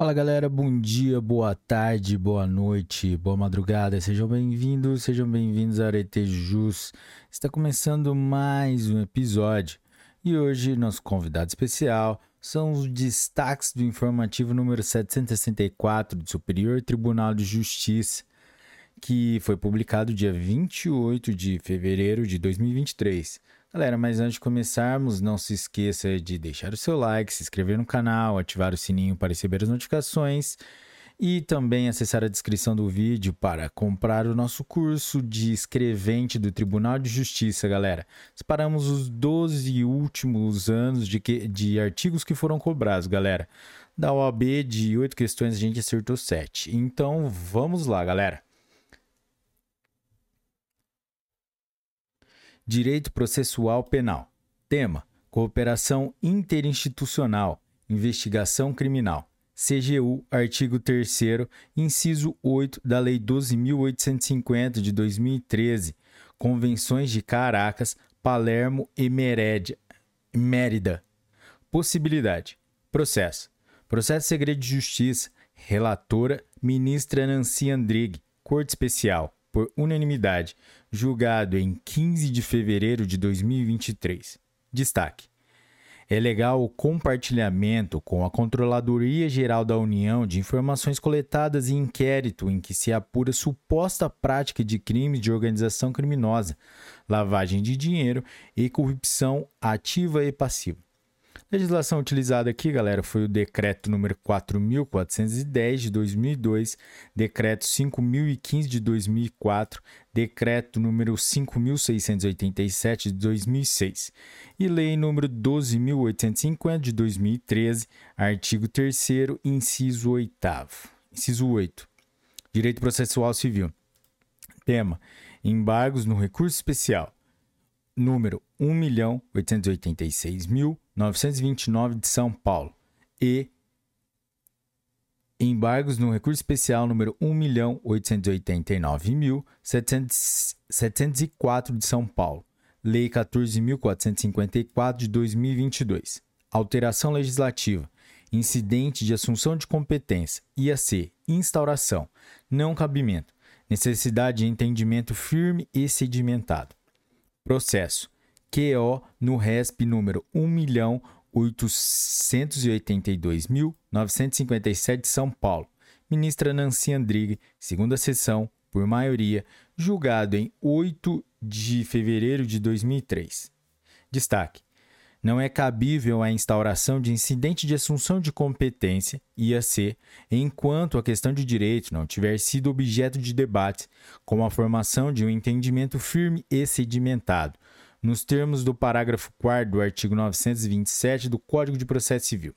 Fala galera, bom dia, boa tarde, boa noite, boa madrugada, sejam bem-vindos, sejam bem-vindos a Arete Jus. Está começando mais um episódio e hoje nosso convidado especial são os destaques do informativo número 764 do Superior Tribunal de Justiça, que foi publicado dia 28 de fevereiro de 2023. Galera, mas antes de começarmos, não se esqueça de deixar o seu like, se inscrever no canal, ativar o sininho para receber as notificações e também acessar a descrição do vídeo para comprar o nosso curso de escrevente do Tribunal de Justiça, galera. Separamos os 12 últimos anos de, que, de artigos que foram cobrados, galera. Da OAB, de 8 questões, a gente acertou 7. Então, vamos lá, galera. Direito Processual Penal. Tema: Cooperação Interinstitucional, Investigação Criminal. CGU, artigo 3, inciso 8 da Lei 12.850 de 2013, Convenções de Caracas, Palermo e Mérida. Possibilidade: Processo. Processo Segredo de Justiça. Relatora: Ministra Nancy Andrighi. Corte Especial por unanimidade, julgado em 15 de fevereiro de 2023. Destaque: é legal o compartilhamento com a Controladoria Geral da União de informações coletadas em inquérito em que se apura suposta prática de crimes de organização criminosa, lavagem de dinheiro e corrupção ativa e passiva. Legislação utilizada aqui, galera, foi o decreto número 4410 de 2002, decreto 5015 de 2004, decreto número 5687 de 2006 e lei número 12850 de 2013, artigo 3 inciso 8 Inciso 8. Direito processual civil. Tema: embargos no recurso especial número 1.886.929 de São Paulo. E embargos no recurso especial número 1.889.704 de São Paulo, Lei 14.454 de 2022. Alteração legislativa. Incidente de assunção de competência, IAC, instauração, não cabimento, necessidade de entendimento firme e sedimentado. Processo QO no RESP número 1.882.957 de São Paulo. Ministra Nancy Andrighi, segunda sessão, por maioria, julgado em 8 de fevereiro de 2003. Destaque: não é cabível a instauração de incidente de assunção de competência, IAC, enquanto a questão de direito não tiver sido objeto de debate, com a formação de um entendimento firme e sedimentado, nos termos do parágrafo 4 do artigo 927 do Código de Processo Civil.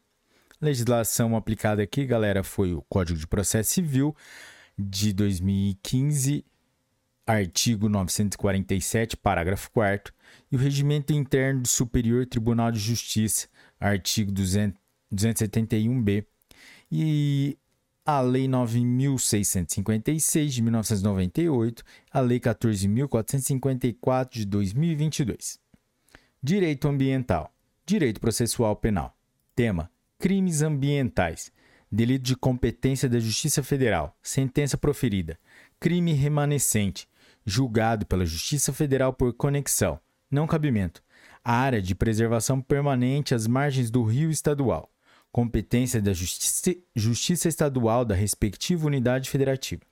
A legislação aplicada aqui, galera, foi o Código de Processo Civil de 2015 artigo 947, parágrafo 4 e o Regimento Interno do Superior Tribunal de Justiça, artigo 271-B, e a Lei 9.656 de 1998, a Lei 14.454 de 2022. Direito Ambiental. Direito Processual Penal. Tema: Crimes ambientais. Delito de competência da Justiça Federal. Sentença proferida. Crime remanescente julgado pela Justiça Federal por conexão, não cabimento, área de preservação permanente às margens do rio estadual, competência da Justiça, Justiça Estadual da respectiva unidade federativa.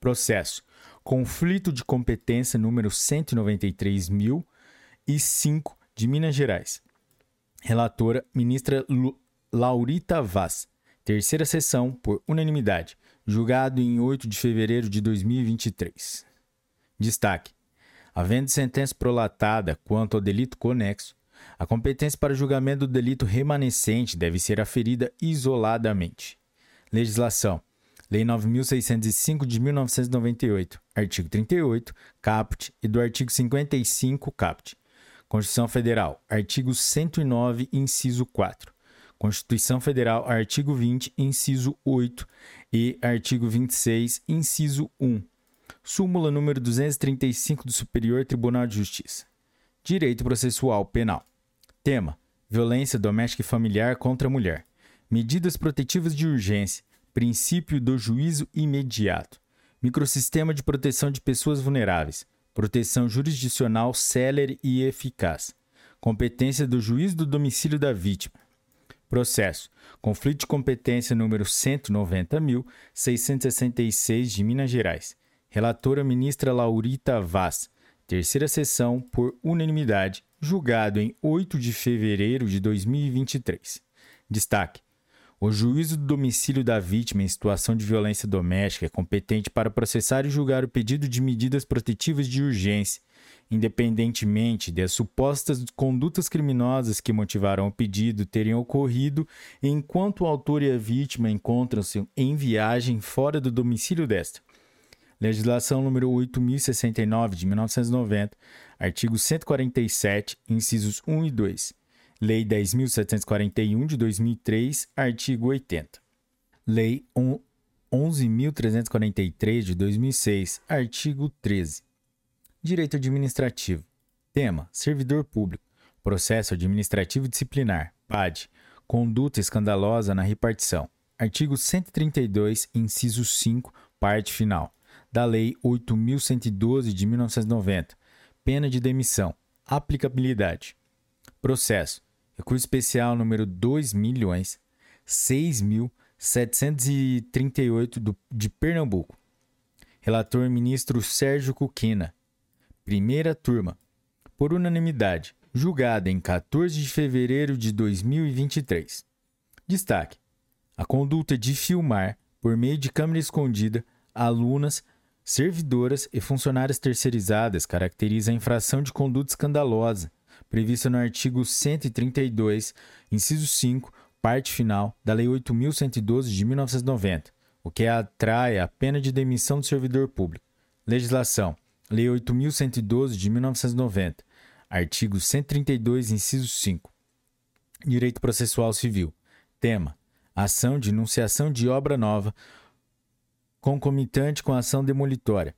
Processo: conflito de competência número 193.005 de Minas Gerais. Relatora: ministra Lu, Laurita Vaz. Terceira sessão, por unanimidade, julgado em 8 de fevereiro de 2023. Destaque: havendo sentença prolatada quanto ao delito conexo, a competência para julgamento do delito remanescente deve ser aferida isoladamente. Legislação: Lei 9605 de 1998, artigo 38, caput e do artigo 55, caput. Constituição Federal, artigo 109, inciso 4. Constituição Federal, artigo 20, inciso 8 e artigo 26, inciso 1 Súmula número 235 do Superior Tribunal de Justiça. Direito processual penal. Tema: Violência doméstica e familiar contra a mulher. Medidas protetivas de urgência. princípio do juízo imediato, microsistema de proteção de pessoas vulneráveis, proteção jurisdicional célere e eficaz, competência do juiz do domicílio da vítima. Processo: Conflito de competência número 190.666 de Minas Gerais. Relatora ministra Laurita Vaz. Terceira sessão por unanimidade, julgado em 8 de fevereiro de 2023. Destaque: o juízo do domicílio da vítima em situação de violência doméstica é competente para processar e julgar o pedido de medidas protetivas de urgência, independentemente de as supostas condutas criminosas que motivaram o pedido terem ocorrido enquanto o autor e a vítima encontram-se em viagem fora do domicílio desta. Legislação número 8069 de 1990, artigo 147, incisos 1 e 2 Lei 10.741 de 2003, artigo 80. Lei 11.343 de 2006, artigo 13. Direito Administrativo. Tema: Servidor Público. Processo Administrativo Disciplinar. PAD. Conduta escandalosa na repartição. Artigo 132, inciso 5, parte final. Da Lei 8.112 de 1990. Pena de demissão. Aplicabilidade. Processo Recurso especial número 2 milhões 6.738 de Pernambuco. Relator ministro Sérgio Cuquina. Primeira turma. Por unanimidade. Julgada em 14 de fevereiro de 2023. Destaque: a conduta de filmar, por meio de câmera escondida, alunas, servidoras e funcionárias terceirizadas caracteriza a infração de conduta escandalosa prevista no artigo 132, inciso 5, parte final da Lei 8.112 de 1990, o que atrai a pena de demissão do servidor público. Legislação: Lei 8.112 de 1990, artigo 132, inciso 5. Direito Processual Civil. Tema: Ação de enunciação de obra nova concomitante com a ação demolitória.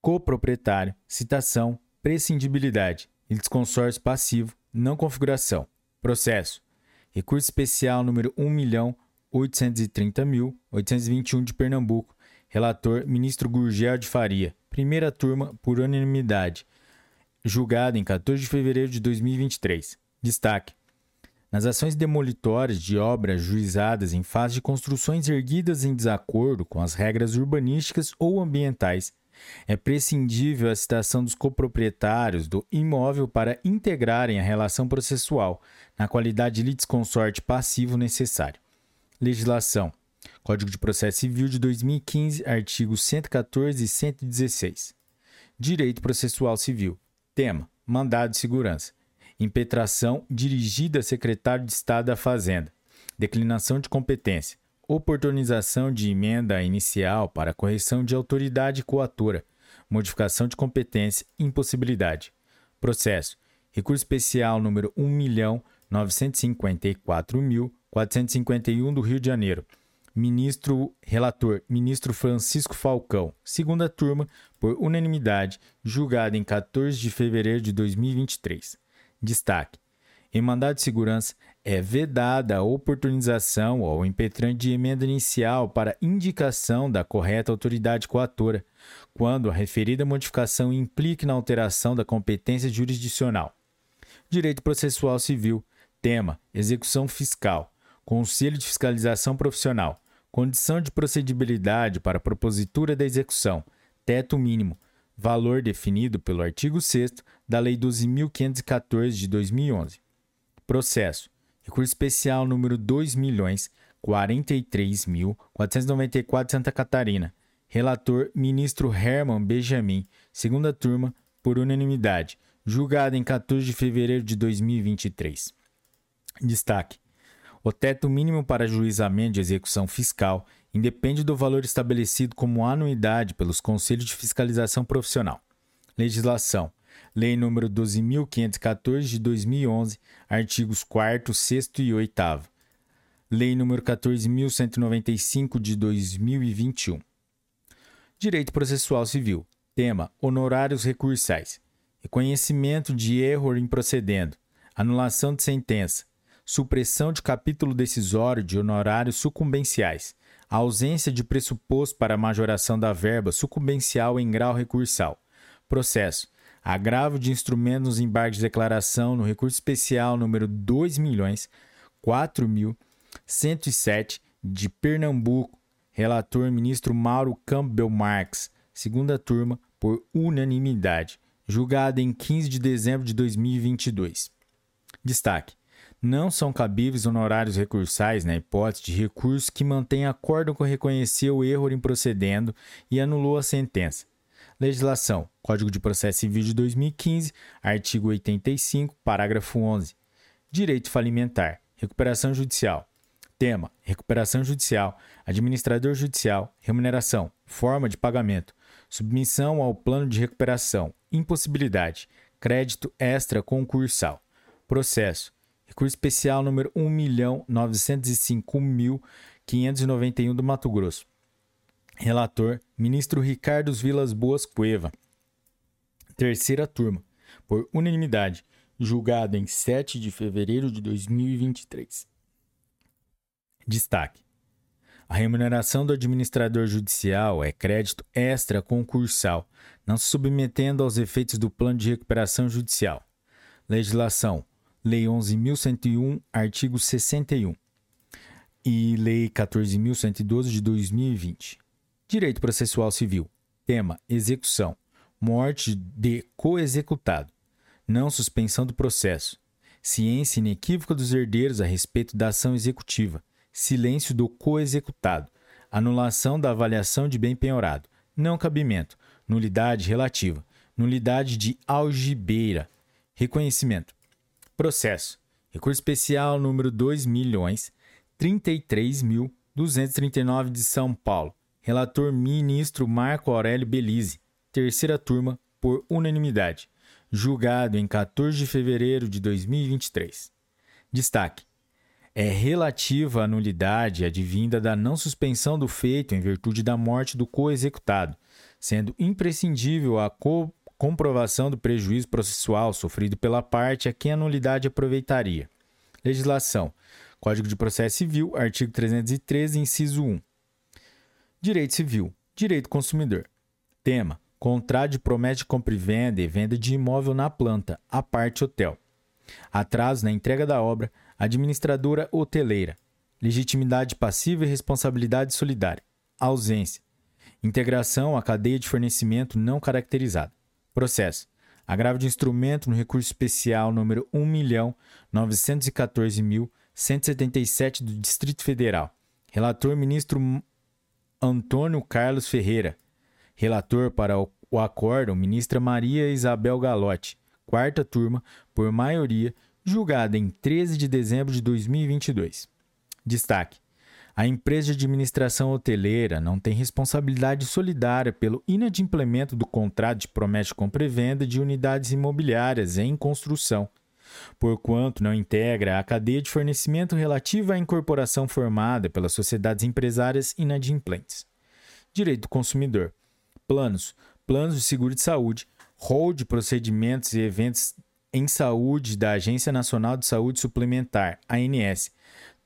Coproprietário, citação, prescindibilidade, litisconsórcio passivo, não configuração. Processo. Recurso especial número 1.830.821 de Pernambuco. Relator, ministro Gurgel de Faria. Primeira turma, por unanimidade. Julgado em 14 de fevereiro de 2023. Destaque. Nas ações demolitórias de obras juizadas em fase de construções erguidas em desacordo com as regras urbanísticas ou ambientais, é prescindível a citação dos coproprietários do imóvel para integrarem a relação processual, na qualidade de litisconsorte passivo necessário. Legislação. Código de Processo Civil de 2015, artigos 114 e 116. Direito Processual Civil. Tema: Mandado de Segurança. Impetração dirigida a secretário de Estado da Fazenda. Declinação de competência oportunização de emenda inicial para correção de autoridade coatora, modificação de competência, impossibilidade. Processo. Recurso especial número 1.954.451 do Rio de Janeiro. Ministro relator, ministro Francisco Falcão, segunda turma, por unanimidade, julgado em 14 de fevereiro de 2023. Destaque: em mandado de segurança, é vedada a oportunização ou impetrante de emenda inicial para indicação da correta autoridade coatora, quando a referida modificação implique na alteração da competência jurisdicional. Direito Processual Civil. Tema: Execução Fiscal. Conselho de Fiscalização Profissional. Condição de procedibilidade para a propositura da execução. Teto mínimo. Valor definido pelo artigo 6 da Lei 12.514 de 2011. Processo Recurso especial número 2.043.494 Santa Catarina. Relator ministro Herman Benjamin. Segunda turma, por unanimidade. Julgado em 14 de fevereiro de 2023. Destaque: o teto mínimo para juizamento de execução fiscal independe do valor estabelecido como anuidade pelos Conselhos de Fiscalização Profissional. Legislação: Lei nº 12.514 de 2011, artigos 4 6 e 8 Lei nº 14.195 de 2021. Direito Processual Civil. Tema: Honorários recursais. Reconhecimento de erro improcedendo. Anulação de sentença. Supressão de capítulo decisório de honorários sucumbenciais. A ausência de pressuposto para majoração da verba sucumbencial em grau recursal. Processo. Agravo de instrumentos nos embargos de declaração no recurso especial número 2 milhões 4.107 de Pernambuco. Relator ministro Mauro Campbell Marx. Segunda turma por unanimidade. Julgado em 15 de dezembro de 2022. Destaque: não são cabíveis honorários recursais na hipótese de recurso que mantém acordo com reconhecer o erro em procedendo e anulou a sentença. Legislação: Código de Processo Civil de 2015, artigo 85, parágrafo 11. Direito falimentar: Recuperação judicial. Tema: Recuperação judicial, administrador judicial, remuneração, forma de pagamento, submissão ao plano de recuperação, impossibilidade, crédito extra concursal. Processo: Recurso especial número 1.905.591 do Mato Grosso. Relator: Ministro Ricardo Vilas Boas Cueva. Terceira turma, por unanimidade, julgado em 7 de fevereiro de 2023. Destaque: A remuneração do administrador judicial é crédito extra concursal, não se submetendo aos efeitos do plano de recuperação judicial. Legislação: Lei 11.101, artigo 61 e Lei 14.112 de 2020. Direito processual civil. Tema: execução. Morte de coexecutado. Não suspensão do processo. Ciência inequívoca dos herdeiros a respeito da ação executiva. Silêncio do coexecutado. Anulação da avaliação de bem penhorado. Não cabimento. Nulidade relativa. Nulidade de algibeira. Reconhecimento. Processo. Recurso especial número 2 milhões 33.239 de São Paulo. Relator ministro Marco Aurélio Belize. Terceira turma por unanimidade. Julgado em 14 de fevereiro de 2023. Destaque: é relativa à nulidade advinda da não suspensão do feito em virtude da morte do co-executado, sendo imprescindível a co comprovação do prejuízo processual sofrido pela parte a quem a nulidade aproveitaria. Legislação. Código de Processo Civil, artigo 313, inciso 1. Direito Civil. Direito Consumidor. Tema: Contrato de promessa de compra e venda e venda de imóvel na planta, a parte hotel. Atraso na entrega da obra, administradora hoteleira. Legitimidade passiva e responsabilidade solidária. Ausência. Integração à cadeia de fornecimento não caracterizada. Processo. Agravo de instrumento no recurso especial número 1.914.177 do Distrito Federal. Relator ministro Antônio Carlos Ferreira. Relator para o acórdão, ministra Maria Isabel Galotti. Quarta turma, por maioria, julgada em 13 de dezembro de 2022. Destaque: a empresa de administração hoteleira não tem responsabilidade solidária pelo inadimplemento do contrato de promessa de compra e venda de unidades imobiliárias em construção, porquanto não integra a cadeia de fornecimento relativa à incorporação formada pelas sociedades empresárias inadimplentes. Direito do consumidor. Planos. Planos de seguro de saúde. Rol de procedimentos e eventos em saúde da Agência Nacional de Saúde Suplementar, ANS,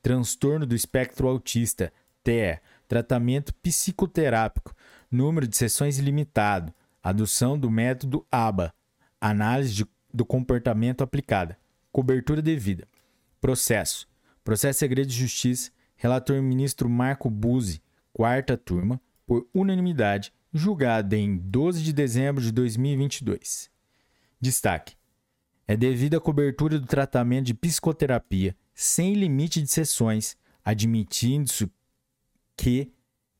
transtorno do espectro autista, TEA, tratamento psicoterápico, número de sessões ilimitado, adoção do método ABA, análise de, do comportamento aplicada, cobertura devida, processo, processo segredo de justiça, relator ministro Marco Buzzi, quarta turma, por unanimidade, julgado em 12 de dezembro de 2022. Destaque: é devido à cobertura do tratamento de psicoterapia sem limite de sessões, admitindo-se que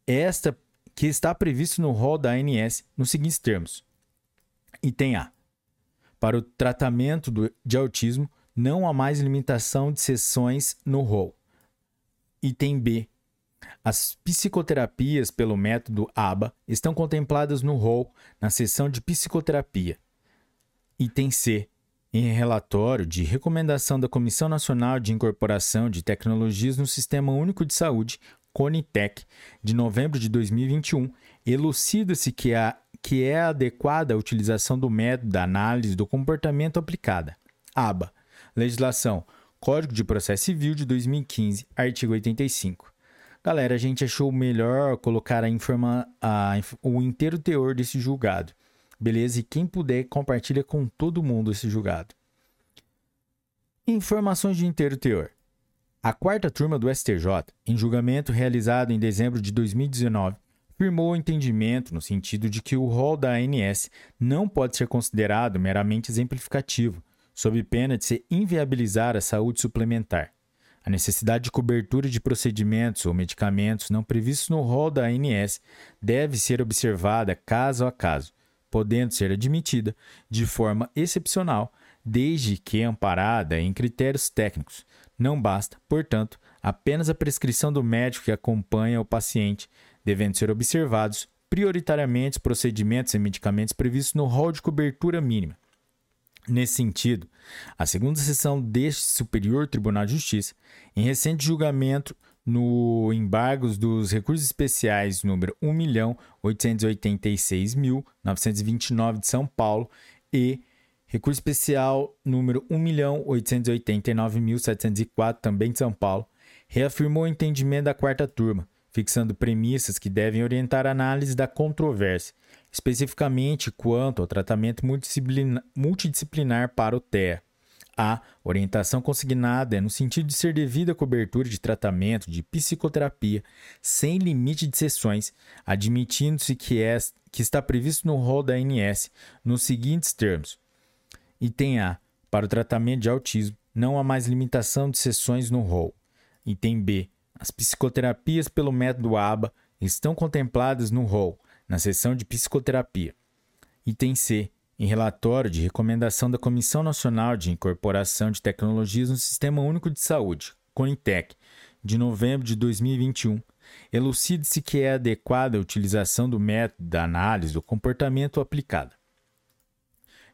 esta que está previsto no rol da ANS nos seguintes termos. Item A. Para o tratamento do, de autismo, não há mais limitação de sessões no rol. Item B. As psicoterapias pelo método ABA estão contempladas no rol na seção de psicoterapia. Item C. Em relatório de recomendação da Comissão Nacional de Incorporação de Tecnologias no Sistema Único de Saúde, CONITEC, de novembro de 2021, elucida-se que, que é adequada a utilização do método da análise do comportamento aplicada. ABA. Legislação. Código de Processo Civil de 2015, artigo 85. Galera, a gente achou melhor colocar a informa a, o inteiro teor desse julgado. Beleza? E quem puder, compartilha com todo mundo esse julgado. Informações de inteiro teor. A quarta turma do STJ, em julgamento realizado em dezembro de 2019, firmou o entendimento no sentido de que o rol da ANS não pode ser considerado meramente exemplificativo, sob pena de se inviabilizar a saúde suplementar. A necessidade de cobertura de procedimentos ou medicamentos não previstos no rol da ANS deve ser observada caso a caso, podendo ser admitida de forma excepcional, desde que amparada em critérios técnicos. Não basta, portanto, apenas a prescrição do médico que acompanha o paciente, devendo ser observados prioritariamente os procedimentos e medicamentos previstos no rol de cobertura mínima. Nesse sentido, a segunda sessão deste Superior Tribunal de Justiça, em recente julgamento no embargos dos recursos especiais número 1.886.929 de São Paulo e recurso especial número 1.889.704 também de São Paulo, reafirmou o entendimento da quarta turma, fixando premissas que devem orientar a análise da controvérsia especificamente quanto ao tratamento multidisciplinar, para o TEA. A orientação consignada é no sentido de ser devida cobertura de tratamento de psicoterapia sem limite de sessões, admitindo-se que, é, que está previsto no rol da ANS nos seguintes termos: Item A. Para o tratamento de autismo, não há mais limitação de sessões no rol. Item B. As psicoterapias pelo método ABA estão contempladas no rol, na seção de psicoterapia. Item C. Em relatório de recomendação da Comissão Nacional de Incorporação de Tecnologias no Sistema Único de Saúde, CONITEC, de novembro de 2021, elucide-se que é adequada a utilização do método da análise do comportamento aplicado.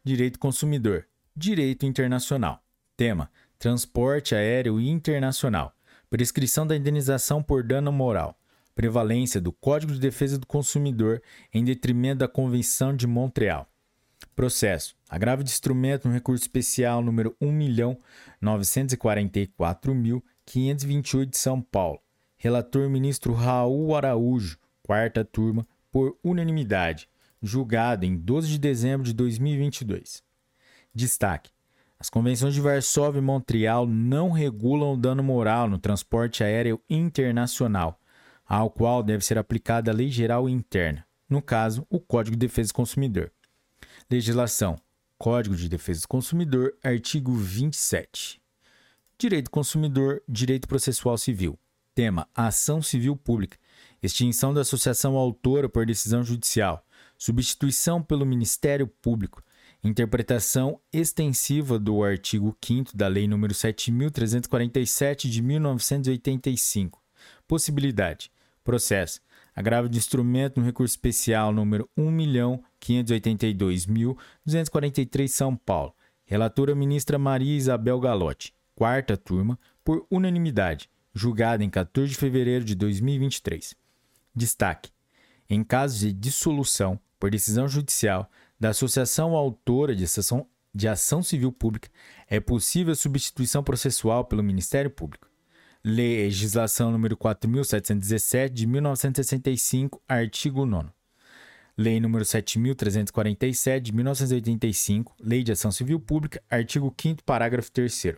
Direito consumidor. Direito internacional. Tema: Transporte aéreo internacional. Prescrição da indenização por dano moral prevalência do Código de Defesa do Consumidor em detrimento da Convenção de Montreal. Processo. Agravo de instrumento no recurso especial número 1.944.528 de São Paulo. Relator ministro Raul Araújo, quarta turma, por unanimidade, julgado em 12 de dezembro de 2022. Destaque: as convenções de Varsóvia e Montreal não regulam o dano moral no transporte aéreo internacional, ao qual deve ser aplicada a lei geral interna, no caso, o Código de Defesa do Consumidor. Legislação: Código de Defesa do Consumidor, artigo 27. Direito do Consumidor, Direito Processual Civil. Tema: Ação Civil Pública. Extinção da associação autora por decisão judicial. Substituição pelo Ministério Público. Interpretação extensiva do artigo 5 da Lei nº 7.347 de 1985. Possibilidade: Processo. Agravo de instrumento no recurso especial número 1.582.243 São Paulo. Relatora ministra Maria Isabel Galotti. Quarta turma, por unanimidade. Julgada em 14 de fevereiro de 2023. Destaque: em casos de dissolução por decisão judicial da associação autora de ação, de ação civil pública, é possível a substituição processual pelo Ministério Público. Legislação número 4717 de 1965, artigo 9 Lei número 7347 de 1985, Lei de Ação Civil Pública, artigo 5 parágrafo 3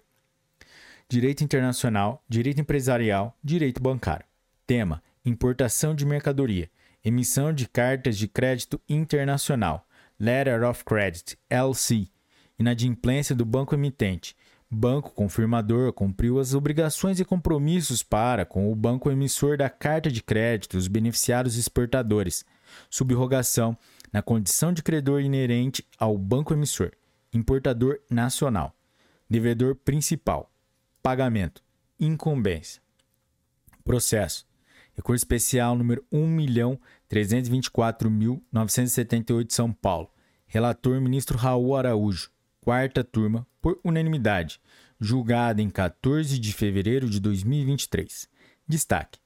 Direito internacional, direito empresarial, direito bancário. Tema: importação de mercadoria, emissão de cartas de crédito internacional, Letter of Credit, LC, inadimplência do banco emitente, banco confirmador cumpriu as obrigações e compromissos para com o banco emissor da carta de crédito os beneficiários exportadores, subrogação na condição de credor inerente ao banco emissor, importador nacional, devedor principal, pagamento, incumbência. Processo. Recurso especial número 1.324.978 São Paulo. Relator ministro Raul Araújo quarta turma, por unanimidade, julgada em 14 de fevereiro de 2023. Destaque: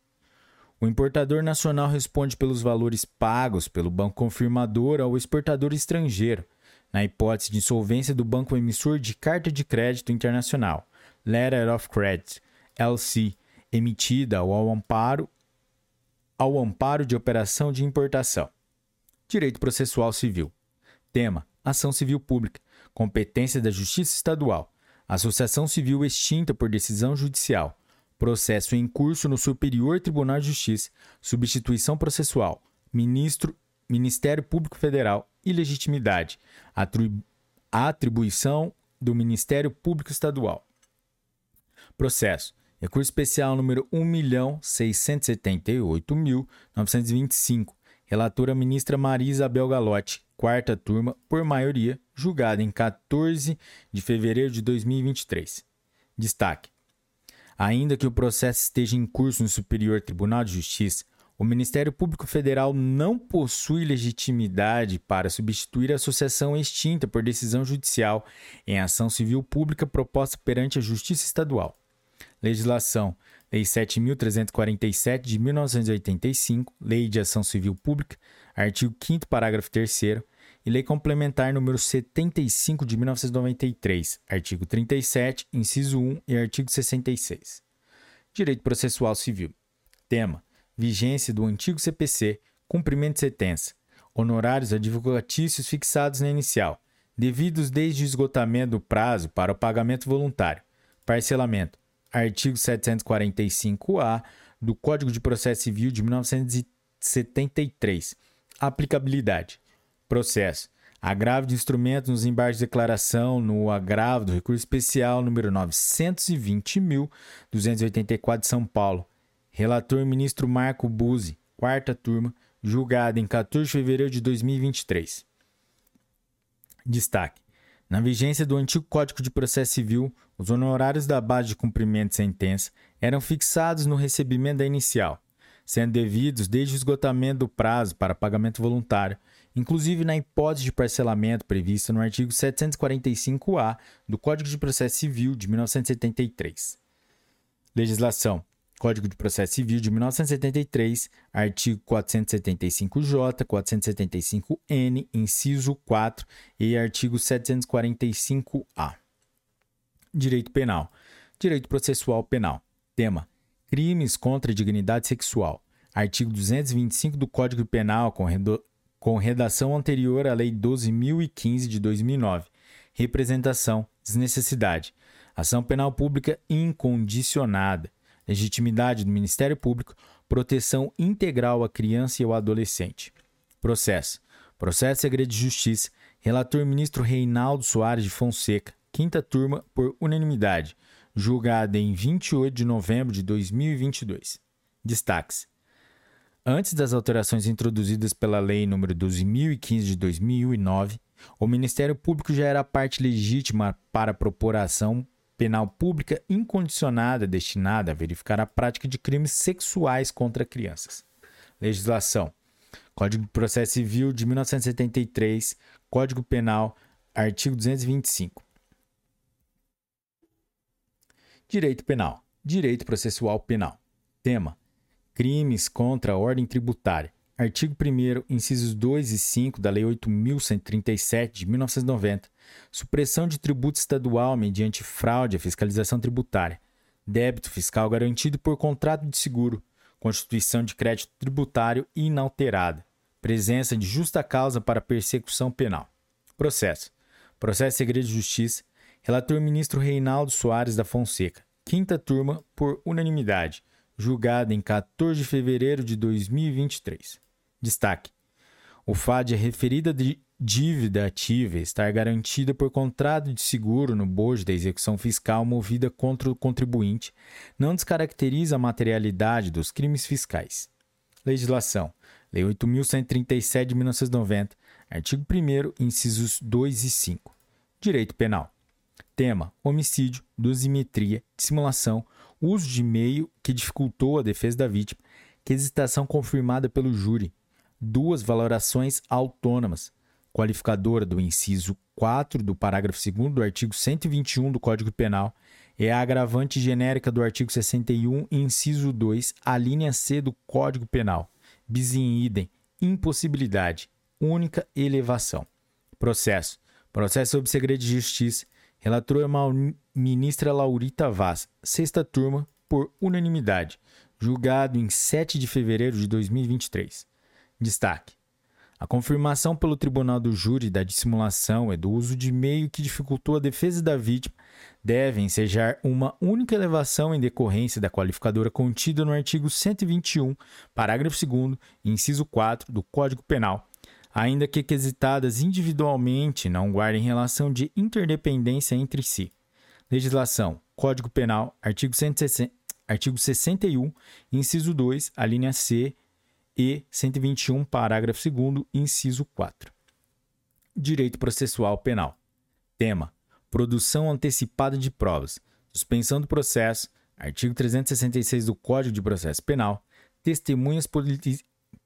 o importador nacional responde pelos valores pagos pelo banco confirmador ao exportador estrangeiro, na hipótese de insolvência do banco emissor de carta de crédito internacional, Letter of Credit, LC, emitida ao amparo ao amparo de operação de importação. Direito processual civil. Tema: Ação civil pública. Competência da Justiça Estadual. Associação civil extinta por decisão judicial. Processo em curso no Superior Tribunal de Justiça. Substituição processual. Ministro, Ministério Público Federal. Ilegitimidade. Atribuição do Ministério Público Estadual. Processo. Recurso especial número 1.678.925. Relatora ministra Maria Isabel Galotti, quarta turma, por maioria, julgada em 14 de fevereiro de 2023. Destaque: Ainda que o processo esteja em curso no Superior Tribunal de Justiça, o Ministério Público Federal não possui legitimidade para substituir a associação extinta por decisão judicial em ação civil pública proposta perante a Justiça Estadual. Legislação: Lei 7.347 de 1985, Lei de Ação Civil Pública, artigo 5, parágrafo 3, e Lei Complementar número 75 de 1993, artigo 37, inciso 1 e artigo 66. Direito Processual Civil. Tema: Vigência do antigo CPC, cumprimento de sentença. Honorários advocatícios fixados na inicial, devidos desde o esgotamento do prazo para o pagamento voluntário. Parcelamento artigo 745-A do Código de Processo Civil de 1973. Aplicabilidade. Processo. Agravo de instrumentos nos embargos de declaração no agravo do recurso especial número 920.284 de São Paulo. Relator ministro Marco Buzzi, quarta turma, julgado em 14 de fevereiro de 2023. Destaque: na vigência do antigo Código de Processo Civil, os honorários da base de cumprimento de sentença eram fixados no recebimento da inicial, sendo devidos desde o esgotamento do prazo para pagamento voluntário, inclusive na hipótese de parcelamento prevista no artigo 745-A do Código de Processo Civil de 1973. Legislação: Código de Processo Civil de 1973, artigo 475-J, 475-N, inciso 4 e artigo 745-A. Direito Penal. Direito Processual Penal. Tema: Crimes contra a dignidade sexual. Artigo 225 do Código Penal, com, com redação anterior à Lei 12.015 de 2009. Representação, desnecessidade. Ação penal pública incondicionada. Legitimidade do Ministério Público. Proteção integral à criança e ao adolescente. Processo. Processo Segredo de Justiça. Relator ministro Reinaldo Soares de Fonseca quinta turma, por unanimidade, julgada em 28 de novembro de 2022. Destaques: Antes das alterações introduzidas pela Lei nº 12.015 de 2009, o Ministério Público já era parte legítima para propor a ação penal pública incondicionada destinada a verificar a prática de crimes sexuais contra crianças. Legislação: Código de Processo Civil de 1973, Código Penal, artigo 225. Direito Penal. Direito Processual Penal. Tema: Crimes contra a ordem tributária. Artigo 1, incisos 2 e 5 da Lei 8.137 de 1990. Supressão de tributo estadual mediante fraude à fiscalização tributária. Débito fiscal garantido por contrato de seguro. Constituição de crédito tributário inalterada. Presença de justa causa para persecução penal. Processo. Processo Segredo de Justiça Relator ministro Reinaldo Soares da Fonseca. Quinta turma, por unanimidade. Julgada em 14 de fevereiro de 2023. Destaque: o de a referida dívida ativa estar garantida por contrato de seguro no bojo da execução fiscal movida contra o contribuinte não descaracteriza a materialidade dos crimes fiscais. Legislação: Lei 8.137 de 1990, artigo 1, incisos 2 e 5. Direito Penal. Tema: homicídio, dosimetria, dissimulação, uso de meio que dificultou a defesa da vítima, quesitação confirmada pelo júri, duas valorações autônomas, qualificadora do inciso 4 do parágrafo 2 do artigo 121 do Código Penal é a agravante genérica do artigo 61, inciso 2, a linha C do Código Penal, bis in idem, impossibilidade, única elevação. Processo. Processo sob segredo de justiça. Relator é a ministra Laurita Vaz, sexta turma, por unanimidade, julgado em 7 de fevereiro de 2023. Destaque: a confirmação pelo tribunal do júri da dissimulação e do uso de meio que dificultou a defesa da vítima deve ensejar uma única elevação em decorrência da qualificadora contida no artigo 121, parágrafo 2, inciso 4 do Código Penal, ainda que quesitadas individualmente não guardem relação de interdependência entre si. Legislação: Código Penal, artigo, 160, artigo 61, inciso 2, a linha C e 121, parágrafo 2, inciso 4. Direito processual penal. Tema: Produção antecipada de provas. Suspensão do processo. Artigo 366 do Código de Processo Penal. Testemunhas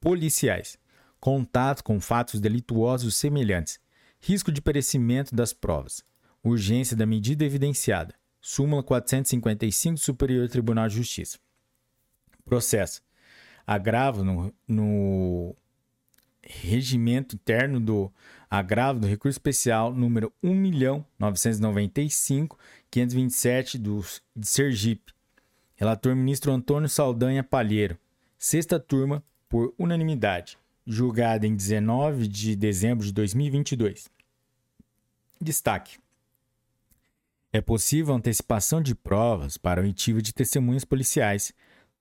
policiais. Contato com fatos delituosos semelhantes. Risco de perecimento das provas. Urgência da medida evidenciada. Súmula 455 do Superior Tribunal de Justiça. Processo agravo no, no regimento interno do agravo do recurso especial número 1.995.527 do de Sergipe. Relator ministro Antônio Saldanha Palheiro. Sexta turma por unanimidade. Julgada em 19 de dezembro de 2022. Destaque: É possível antecipação de provas para oitiva de testemunhas policiais,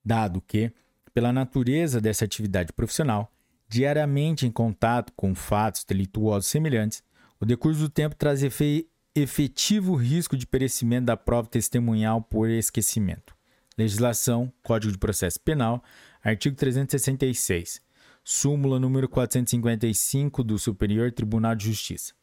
dado que pela natureza dessa atividade profissional, diariamente em contato com fatos delituosos semelhantes, o decurso do tempo traz efe efetivo risco de perecimento da prova testemunhal por esquecimento. Legislação, Código de Processo Penal, artigo 366, súmula número 455 do Superior Tribunal de Justiça.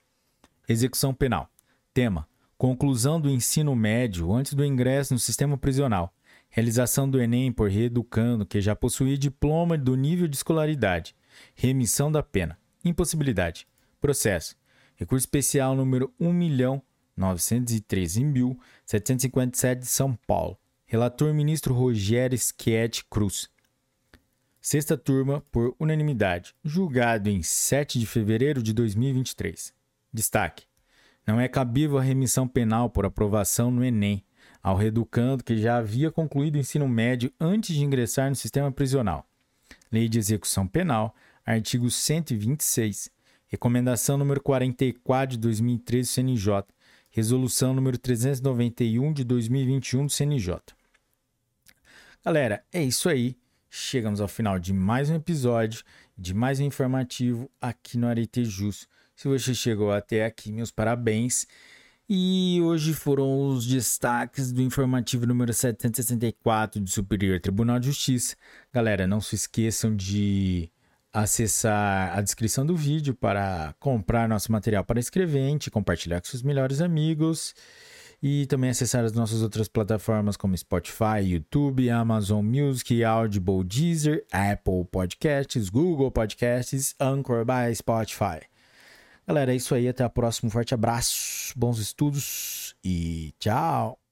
Execução penal. Tema: conclusão do ensino médio antes do ingresso no sistema prisional. Realização do Enem por reeducando que já possuía diploma do nível de escolaridade, remissão da pena, impossibilidade, processo, recurso especial número 1.913.757 de São Paulo, relator ministro Rogério Schietti Cruz. Sexta turma, por unanimidade, julgado em 7 de fevereiro de 2023. Destaque: não é cabível a remissão penal por aprovação no Enem ao reeducando que já havia concluído o ensino médio antes de ingressar no sistema prisional. Lei de Execução Penal, artigo 126, Recomendação número 44 de 2013 do CNJ, Resolução número 391 de 2021 do CNJ. Galera, é isso aí. Chegamos ao final de mais um episódio, de mais um informativo aqui no Arete Jus. Se você chegou até aqui, meus parabéns. E hoje foram os destaques do informativo número 764 do Superior Tribunal de Justiça. Galera, não se esqueçam de acessar a descrição do vídeo para comprar nosso material para escrevente, compartilhar com seus melhores amigos e também acessar as nossas outras plataformas como Spotify, YouTube, Amazon Music, Audible, Deezer, Apple Podcasts, Google Podcasts, Anchor by Spotify. Galera, é isso aí. Até a próxima. Um forte abraço, bons estudos e tchau!